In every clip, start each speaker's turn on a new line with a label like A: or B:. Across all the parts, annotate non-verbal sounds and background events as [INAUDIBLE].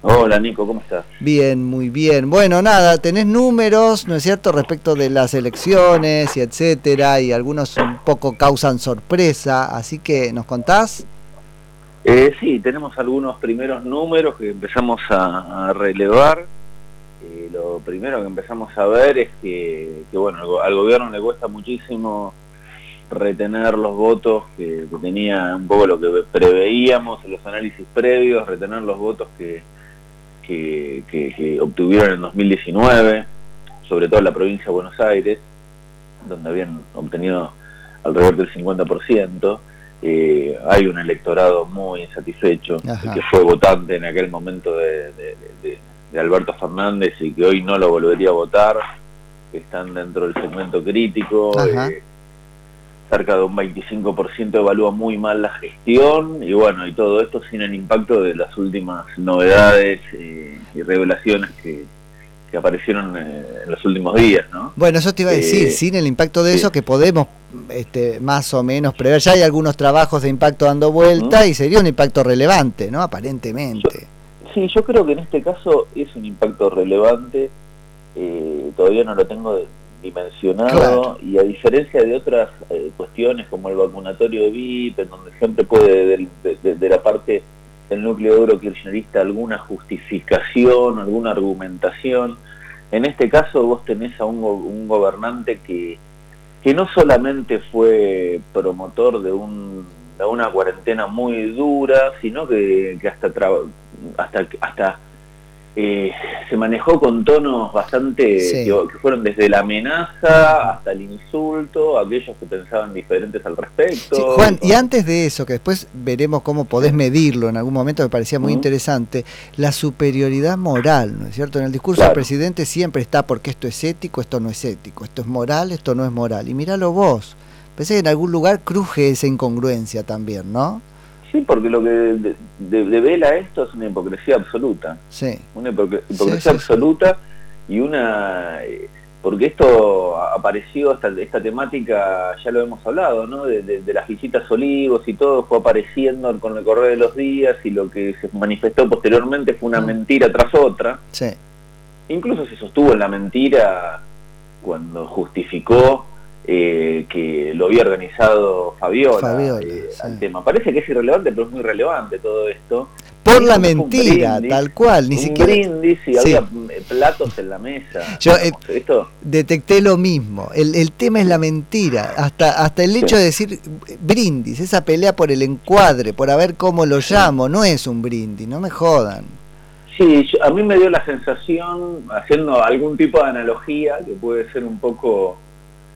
A: Hola Nico, ¿cómo estás?
B: Bien, muy bien. Bueno, nada, tenés números, ¿no es cierto?, respecto de las elecciones y etcétera, y algunos un poco causan sorpresa, así que, ¿nos contás?
A: Eh, sí, tenemos algunos primeros números que empezamos a, relevar. Eh, lo primero que empezamos a ver es que, bueno, al gobierno le cuesta muchísimo retener los votos que, tenía un poco lo que preveíamos en los análisis previos, retener los votos que, que, obtuvieron en 2019, sobre todo en la provincia de Buenos Aires, donde habían obtenido alrededor del 50%. Eh, hay un electorado muy insatisfecho, que fue votante en aquel momento de, Alberto Fernández y que hoy no lo volvería a votar, están dentro del segmento crítico. Eh, cerca de un 25% evalúa muy mal la gestión y bueno, y todo esto sin el impacto de las últimas novedades eh, y revelaciones que, aparecieron eh, en los últimos días, ¿no?
B: Bueno, eso te iba a decir, eh, sin el impacto de eso que podemos este, más o menos prever, ya hay algunos trabajos de impacto dando vuelta y sería un impacto relevante, ¿no? Aparentemente.
A: sí, yo creo que en este caso es un impacto relevante, todavía no lo tengo de, dimensionado y a diferencia de otras eh, cuestiones como el vacunatorio de VIP, en donde siempre puede de, la parte del núcleo duro kirchnerista alguna justificación, alguna argumentación, en este caso vos tenés a un, gobernante que, que no solamente fue promotor de, un, de una cuarentena muy dura, sino que, que hasta, hasta, hasta eh, se manejó con tonos bastante que, fueron desde la amenaza hasta el insulto, aquellos que pensaban diferentes al respecto.
B: Juan, y antes de eso, que después veremos cómo podés medirlo en algún momento, me parecía muy interesante, la superioridad moral, ¿no es cierto? En el discurso del presidente siempre está porque esto es ético, esto no es ético, esto es moral, esto no es moral. Y míralo vos, pensé que en algún lugar cruje esa incongruencia también, ¿no?
A: Sí, porque lo que devela esto es una hipocresía absoluta.
B: Sí.
A: Una hipocresía absoluta y una... Eh, porque esto apareció, esta, esta temática, ya lo hemos hablado, ¿no? De, las visitas olivos y todo, fue apareciendo con el correr de los días y lo que se manifestó posteriormente fue una mm. mentira tras otra.
B: Sí.
A: Incluso se sostuvo en la mentira cuando justificó eh, que lo había organizado Fabiola, eh, al tema. Parece que es irrelevante, pero es muy relevante todo esto.
B: Por la mentira, tal cual, ni
A: un
B: siquiera.
A: brindis y había eh, platos en la mesa.
B: Yo esto... detecté lo mismo. El, el, tema es la mentira. Hasta, hasta el hecho de decir brindis, esa pelea por el encuadre, por a ver cómo lo llamo, no es un brindis, no me jodan.
A: Sí, a mí me dio la sensación, haciendo algún tipo de analogía, que puede ser un poco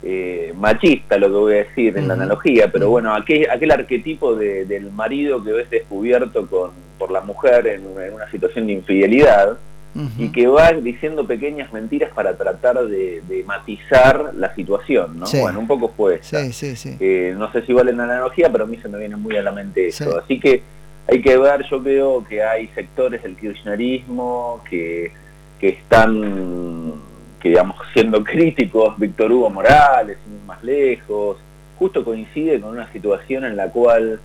A: eh, machista lo que voy a decir en la analogía, pero bueno, aquel, aquel arquetipo del marido que ves descubierto con, por la mujer en, una situación de infidelidad y que va diciendo pequeñas mentiras para tratar de, matizar la situación, ¿no? Bueno, un poco fue esa. Eh, no sé si vale la analogía, pero a mí se me viene muy a la mente eso. Así que hay que ver, yo veo que hay sectores del kirchnerismo que, que están que digamos siendo críticos, Víctor Hugo Morales, más lejos, justo coincide con una situación en la cual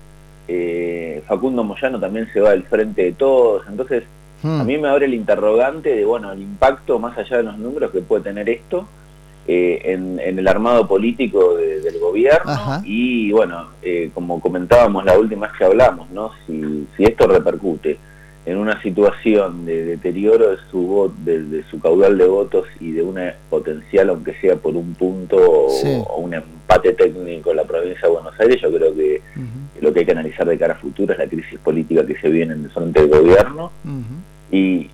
A: eh, Facundo Moyano también se va del frente de todos, entonces a mí hmm. me abre el interrogante de, bueno, el impacto más allá de los números que puede tener esto eh, en, el armado político del gobierno y, bueno, eh, como comentábamos la última vez que hablamos, ¿no? Si, si esto repercute en una situación de deterioro de su, de, su caudal de votos y de una potencial, aunque sea por un punto o, un empate técnico en la provincia de Buenos Aires, yo creo que lo que hay que analizar de cara a futuro es la crisis política que se viene en el frente del gobierno. Y,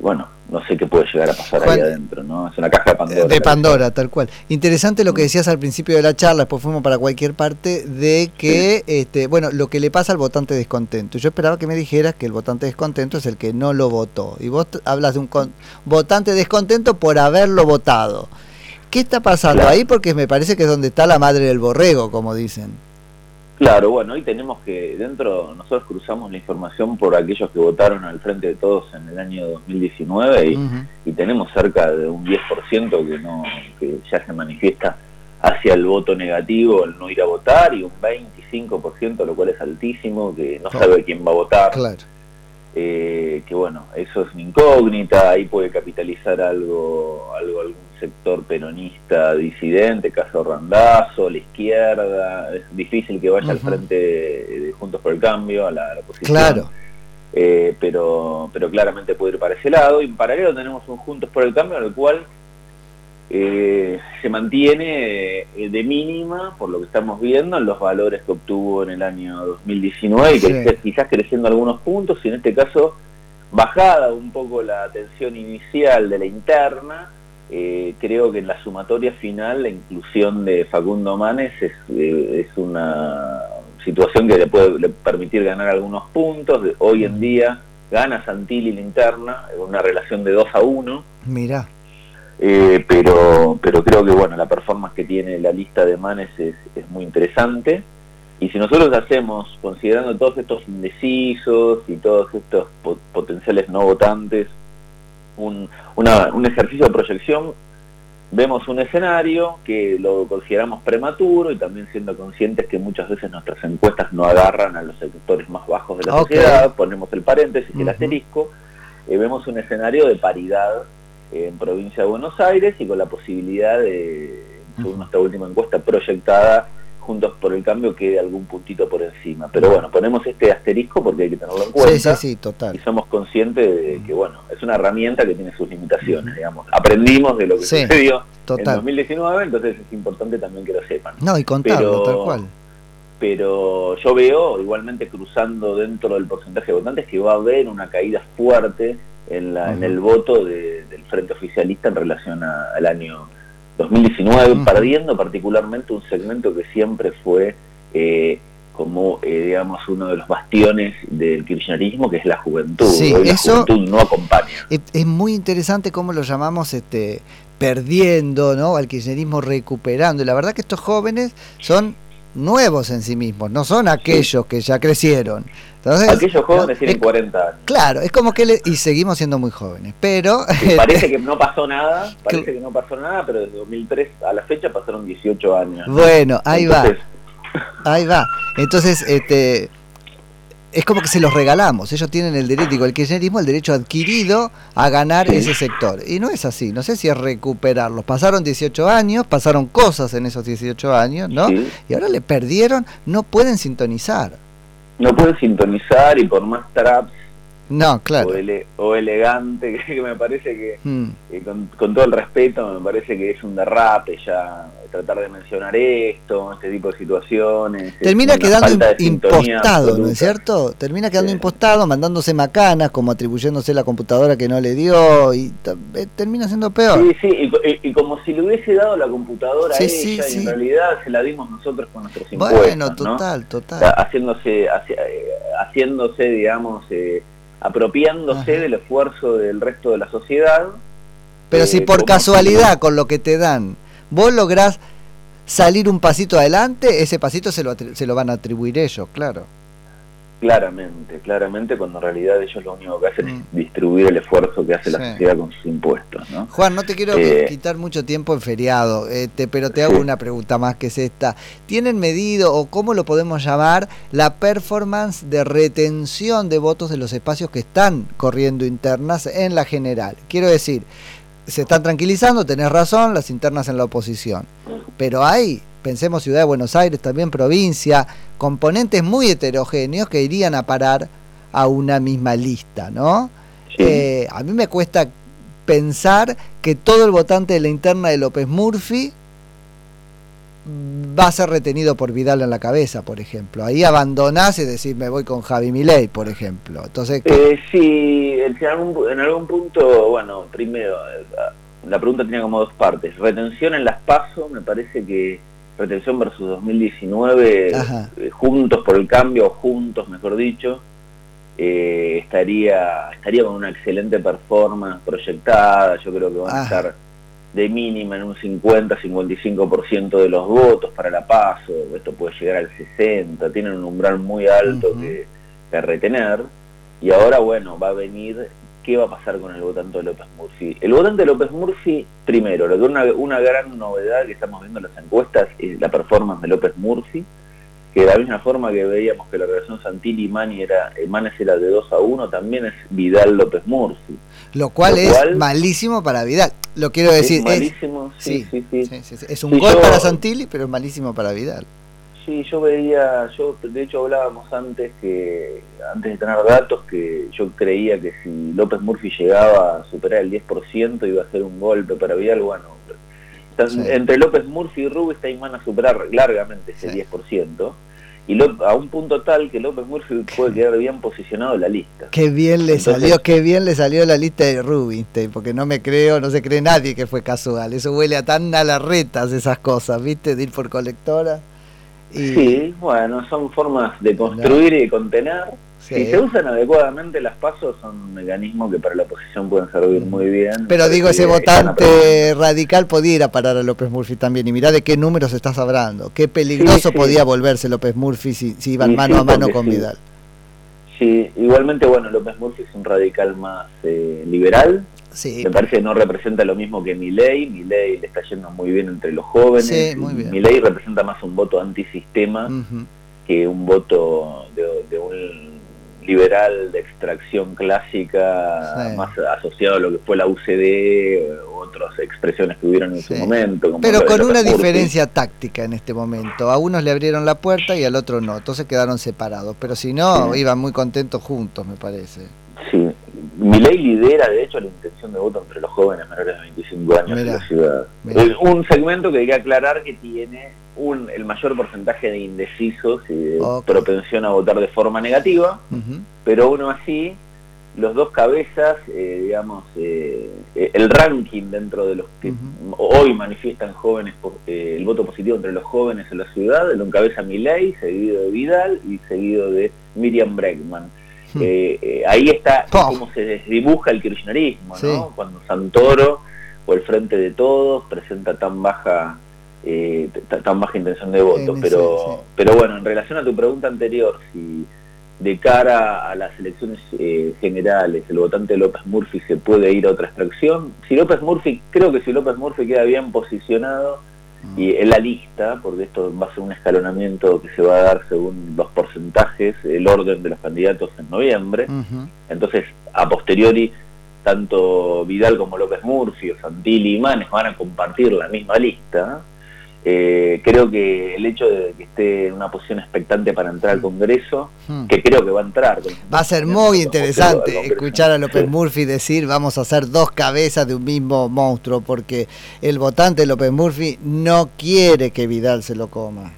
A: bueno, no sé qué puede llegar a pasar ahí adentro, ¿no? Es una caja de Pandora.
B: De Pandora, tal cual. Interesante lo que decías al principio de la charla, después fuimos para cualquier parte, de que, este, bueno, lo que le pasa al votante descontento. Yo esperaba que me dijeras que el votante descontento es el que no lo votó. Y vos hablas de un votante descontento por haberlo votado. ¿Qué está pasando ahí? Porque me parece que es donde está la madre del borrego, como dicen.
A: Claro, bueno, hoy tenemos que, dentro, nosotros cruzamos la información por aquellos que votaron al frente de todos en el año 2019 y, tenemos cerca de un 10% que, no, que ya se manifiesta hacia el voto negativo, el no ir a votar, y un 25%, lo cual es altísimo, que no sabe quién va a votar.
B: Claro.
A: Eh, que bueno, eso es una incógnita, ahí puede capitalizar algo, algo algún sector peronista disidente, caso Randazo, la izquierda, es difícil que vaya al frente de Juntos por el Cambio, a la, oposición.
B: Claro.
A: Eh, pero, pero claramente puede ir para ese lado. Y en paralelo tenemos un Juntos por el Cambio, en el cual eh, se mantiene eh, de mínima, por lo que estamos viendo, en los valores que obtuvo en el año 2019 y que quizás creciendo algunos puntos, y en este caso bajada un poco la tensión inicial de la interna, eh, creo que en la sumatoria final la inclusión de Facundo Manes es, es una situación que le puede permitir ganar algunos puntos. Hoy en día gana Santilli la interna, una relación de 2 a 1.
B: Mira.
A: Eh, pero, pero creo que bueno, la performance que tiene la lista de Manes es, muy interesante. Y si nosotros hacemos, considerando todos estos indecisos y todos estos potenciales no votantes, un, un ejercicio de proyección, vemos un escenario que lo consideramos prematuro y también siendo conscientes que muchas veces nuestras encuestas no agarran a los sectores más bajos de la sociedad, ponemos el paréntesis y el asterisco, eh, vemos un escenario de paridad en provincia de Buenos Aires y con la posibilidad de, según nuestra última encuesta proyectada, Juntos por el Cambio quede algún puntito por encima. Pero bueno, ponemos este asterisco porque hay que tenerlo en cuenta.
B: Sí, sí, total.
A: Y somos conscientes de que, bueno, es una herramienta que tiene sus limitaciones, digamos. Aprendimos de lo que sucedió en 2019, entonces es importante también que lo sepan.
B: No, y contarlo, tal cual.
A: Pero yo veo, igualmente cruzando dentro del porcentaje de votantes, que va a haber una caída fuerte en, la, en el voto del Frente Oficialista en relación al año 2019, perdiendo particularmente un segmento que siempre fue eh, como, eh, digamos, uno de los bastiones del kirchnerismo, que es la juventud.
B: Sí,
A: la
B: juventud
A: no acompaña.
B: Es, muy interesante cómo lo llamamos este perdiendo, ¿no? Al kirchnerismo recuperando. Y la verdad que estos jóvenes son nuevos en sí mismos, no son aquellos que ya crecieron.
A: Aquellos jóvenes tienen 40 años.
B: Claro, es como que y seguimos siendo muy jóvenes, pero
A: parece [LAUGHS] que no pasó nada, parece que no pasó nada, pero desde 2003 a la fecha pasaron 18 años.
B: Bueno, ahí va. Ahí va. Entonces, este es como que se los regalamos. Ellos tienen el derecho, digo, el kirchnerismo, el derecho adquirido a ganar ese sector. Y no es así. No sé si es recuperarlos. Pasaron 18 años, pasaron cosas en esos 18 años, ¿no? Y ahora le perdieron, no pueden sintonizar
A: no puede sintonizar y por más traps
B: no, claro.
A: o, elegante, [LAUGHS] que me parece que, hmm. con, todo el respeto, me parece que es un derrape ya tratar de mencionar esto, este tipo de situaciones.
B: Termina quedando impostado, ¿no es cierto? Termina quedando impostado, mandándose macanas, como atribuyéndose la computadora que no le dio, y eh, termina siendo peor.
A: Sí, sí, y, como si le hubiese dado la computadora a ella, y en realidad se la dimos nosotros con nuestros impuestos.
B: Bueno, total, total.
A: haciéndose, eh, haciéndose, digamos... Eh, apropiándose del esfuerzo del resto de la sociedad.
B: Pero si eh, por casualidad con lo que te dan vos lográs salir un pasito adelante, ese pasito se lo, se lo van a atribuir ellos, claro.
A: Claramente, claramente, cuando en realidad ellos lo único que hacen es mm. distribuir el esfuerzo que hace la sociedad con sus impuestos. ¿no?
B: Juan, no te quiero eh, quitar mucho tiempo en feriado, este, pero te hago una pregunta más que es esta. ¿Tienen medido o cómo lo podemos llamar la performance de retención de votos de los espacios que están corriendo internas en la general? Quiero decir, se están tranquilizando, tenés razón, las internas en la oposición, pero hay pensemos Ciudad de Buenos Aires, también provincia, componentes muy heterogéneos que irían a parar a una misma lista, ¿no? Eh, a mí me cuesta pensar que todo el votante de la interna de López Murphy va a ser retenido por Vidal en la cabeza, por ejemplo. Ahí abandonás y decís, me voy con Javi Milei, por ejemplo. Entonces,
A: eh, sí, en algún, en algún punto, bueno, primero, eh, la pregunta tenía como dos partes. Retención en las PASO, me parece que retención versus 2019, eh, juntos por el cambio, juntos mejor dicho, eh, estaría, estaría con una excelente performance proyectada, yo creo que van a estar de mínima en un 50-55% de los votos para la paso, esto puede llegar al 60, tienen un umbral muy alto que, que retener, y ahora bueno, va a venir qué va a pasar con el votante de López Murphy. El votante de López Murphy, primero, lo que una, una gran novedad que estamos viendo en las encuestas es la performance de López Murphy, que de la misma forma que veíamos que la relación Santilli y Mani era, Manes era de 2 a 1, también es Vidal López Murphy.
B: Lo cual es malísimo para Vidal. Lo quiero decir.
A: Es malísimo, sí, sí, sí,
B: Es un gol para Santilli, pero es malísimo para Vidal.
A: Sí, yo veía, yo de hecho hablábamos antes que, antes de tener datos, que yo creía que si López Murphy llegaba a superar el 10% iba a ser un golpe para Vidal, bueno, entre López Murphy y Rubinstein van a superar largamente ese 10%. Y a un punto tal que López Murphy puede quedar bien posicionado en la lista.
B: Qué bien le salió, qué bien le salió la lista de Rubinstein, porque no me creo, no se cree nadie que fue casual. Eso huele a tan a las retas esas cosas, ¿viste? De ir por colectora.
A: Sí, bueno, son formas de construir y de contener. Si se usan adecuadamente las pasos son mecanismos que para la oposición pueden servir muy bien.
B: Pero digo, ese votante radical podía ir a parar a López Murphy también. Y mirá de qué números estás hablando. Qué peligroso podía volverse López Murphy si, si iban mano a mano con Vidal.
A: Sí, igualmente, bueno, López Murphy es un radical más eh, liberal, me parece que no representa lo mismo que Milei. Milei le está yendo muy bien entre los jóvenes. Sí, Milei representa más un voto antisistema que un voto de, un liberal de extracción clásica más asociado a lo que fue la UCD o otras expresiones que hubieron en su momento.
B: Pero con una diferencia táctica en este momento. A unos le abrieron la puerta y al otro no. Entonces quedaron separados. Pero si no, iban muy contentos juntos, me parece.
A: Sí, ley lidera, de hecho, la intención de voto entre los jóvenes menores de 25 años en la ciudad. Un segmento que hay que aclarar que tiene un, el mayor porcentaje de indecisos y de propensión a votar de forma negativa, pero aún así, los dos cabezas, eh, digamos, eh, el ranking dentro de los que hoy manifiestan jóvenes eh, el voto positivo entre los jóvenes en la ciudad, lo encabeza Milei, seguido de Vidal y seguido de Miriam Bregman. Hmm. Eh, ahí está cómo se desdibuja el kirchnerismo, ¿no? Cuando Santoro o el Frente de Todos presenta tan baja eh, tan baja intención de voto. pero, pero bueno, en relación a tu pregunta anterior, si de cara a las elecciones generales el votante López Murphy se puede ir a otra extracción, si López Murphy, creo que si López Murphy queda bien posicionado, y en la lista, porque esto va a ser un escalonamiento que se va a dar según los porcentajes, el orden de los candidatos en noviembre. Entonces, a posteriori, tanto Vidal como López Murphy o Santilli y Manes van a compartir la misma lista. Eh, creo que el hecho de que esté en una posición expectante para entrar al Congreso, hmm. que creo que va a entrar.
B: Va a ser muy interesante escuchar a López Murphy decir vamos a hacer dos cabezas de un mismo monstruo, porque el votante López Murphy no quiere que Vidal se lo coma.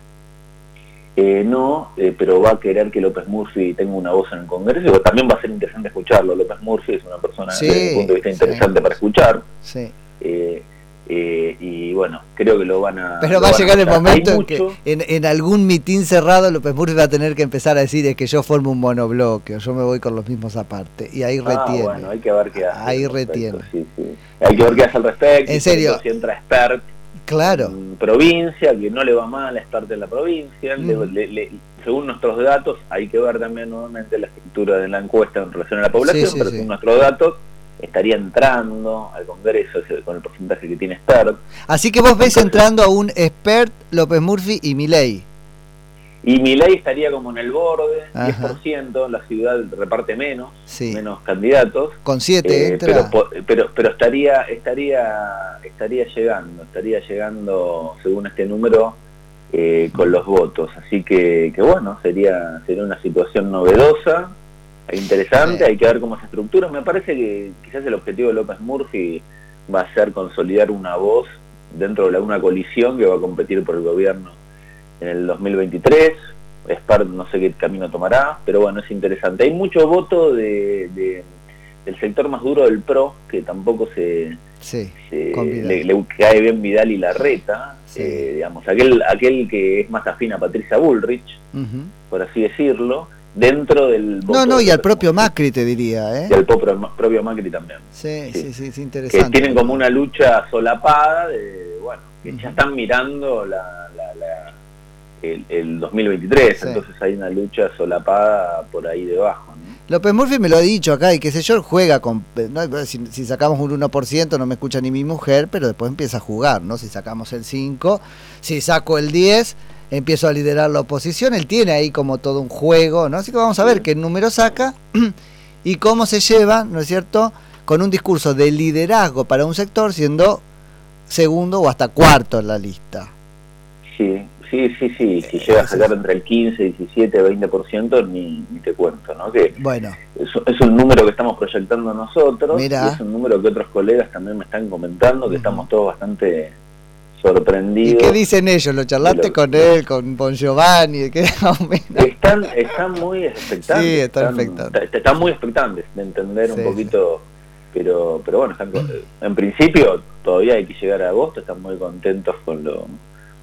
A: Eh, no, eh, pero va a querer que López Murphy tenga una voz en el Congreso, también va a ser interesante escucharlo. López Murphy es una persona desde el punto de vista interesante para escuchar. Sí. Eh, y bueno, creo que lo van a...
B: Pero va a llegar el momento en que en, algún mitin cerrado López Murphy va a tener que empezar a decir es que yo formo un monobloque, yo me voy con los mismos aparte. Y ahí ah, retiene.
A: Bueno, hay que ver qué hace.
B: Ahí retiene.
A: Hay que ver qué hace al respecto.
B: En serio.
A: Si entra expert
B: claro.
A: en provincia, que no le va mal a expert en la provincia. Mm. según nuestros datos, hay que ver también nuevamente la estructura de la encuesta en relación a la población, pero según nuestros datos estaría entrando al Congreso con el porcentaje que tiene expert.
B: Así que vos ves entrando a un expert López Murphy y Milei.
A: Y Milei estaría como en el borde, 10%, la ciudad reparte menos, menos candidatos.
B: Con 7
A: eh, Pero, pero, estaría, estaría, estaría llegando, estaría llegando, según este número, eh, con los votos. Así que, que bueno, sería, sería una situación novedosa interesante, hay que ver cómo se estructura. Me parece que quizás el objetivo de López Murphy va a ser consolidar una voz dentro de una coalición que va a competir por el gobierno en el 2023. Spar no sé qué camino tomará, pero bueno, es interesante. Hay mucho voto de, del sector más duro del PRO, que tampoco se, le, cae bien Vidal y Larreta, eh, digamos, aquel, aquel que es más afín a Patricia Bullrich, por así decirlo, dentro del...
B: No, no, y al propio Macri te diría,
A: ¿eh? Y al propio, Macri también.
B: Sí, sí, sí, es interesante.
A: Que tienen como una lucha solapada de, bueno, que ya están mirando la, la, el, 2023, entonces hay una lucha solapada por ahí debajo. ¿no?
B: López Murphy me lo ha dicho acá y qué sé yo, juega con... Si, si, sacamos un 1% no me escucha ni mi mujer, pero después empieza a jugar, ¿no? Si sacamos el 5, si saco el 10 empiezo a liderar la oposición, él tiene ahí como todo un juego, ¿no? Así que vamos a ver qué número saca [CLEARS THROAT] y cómo se lleva, ¿no es cierto?, con un discurso de liderazgo para un sector siendo segundo o hasta cuarto en la lista.
A: Sí, sí, sí, sí, si llega a sacar entre el 15, 17, 20%, ni, ni te cuento, ¿no? Que
B: bueno.
A: Es, es, un número que estamos proyectando nosotros, y es un número que otros colegas también me están comentando, que estamos todos bastante sorprendidos.
B: ¿Y qué dicen ellos? ¿Lo charlaste con él, con Bon Giovanni? ¿qué? [LAUGHS]
A: están, están muy expectantes.
B: Sí, están, expectantes.
A: Están muy expectantes de entender un poquito, pero pero bueno, están, en principio todavía hay que llegar a agosto, están muy contentos con lo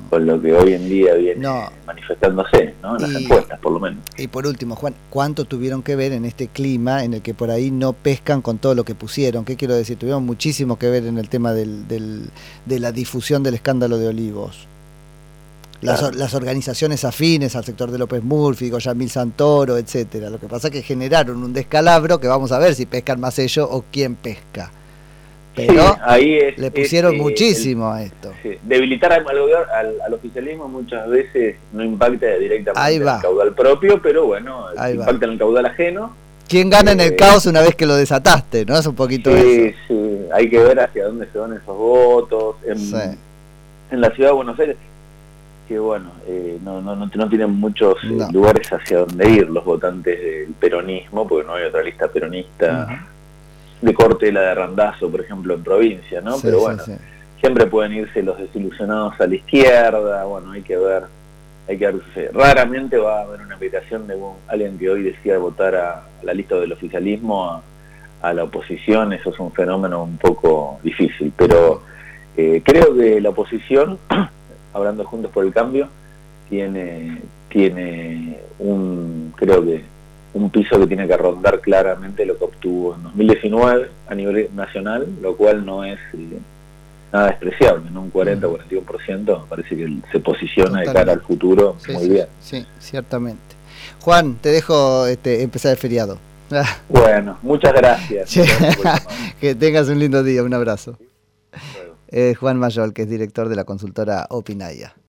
A: con lo que hoy en día viene manifestándose, ¿no? En las encuestas, por lo menos.
B: Y por último, Juan, ¿cuánto tuvieron que ver en este clima en el que por ahí no pescan con todo lo que pusieron? ¿Qué quiero decir? Tuvieron muchísimo que ver en el tema del, del, de la difusión del escándalo de Olivos. Las, las, organizaciones afines al sector de López Murphy, Goyamil Santoro, etcétera. Lo que pasa es que generaron un descalabro que vamos a ver si pescan más ellos o quién pesca. Pero
A: ahí
B: le pusieron eh, muchísimo a esto.
A: Debilitar al, al, oficialismo muchas veces no impacta directamente en el caudal propio, pero bueno, impacta en el caudal ajeno.
B: ¿Quién gana en el eh, caos una vez que lo desataste? ¿No? Es un poquito
A: sí, Sí, hay que ver hacia dónde se van esos votos. En, en la ciudad de Buenos Aires, que bueno, eh, no, no, no, tienen muchos lugares hacia dónde ir los votantes del peronismo, porque no hay otra lista peronista de corte la de Randazo, por ejemplo, en provincia, ¿no? Pero bueno, siempre pueden irse los desilusionados a la izquierda, bueno, hay que ver, hay que ver Raramente va a haber una invitación de alguien que hoy decida votar a, la lista del oficialismo a, la oposición, eso es un fenómeno un poco difícil, pero eh, creo que la oposición, [CLEARS THROAT] hablando juntos por el cambio, tiene, tiene un, creo que un piso que tiene que rondar claramente lo que obtuvo en 2019 a nivel nacional, lo cual no es eh, nada despreciable, ¿no? un 40-41% me parece que se posiciona de cara al futuro muy bien.
B: Sí, ciertamente. Juan, te dejo este, empezar el feriado. [LAUGHS]
A: Bueno, muchas gracias. [LAUGHS]
B: que tengas un lindo día, un abrazo. Juan Mayol, que es director de la consultora Opinaya.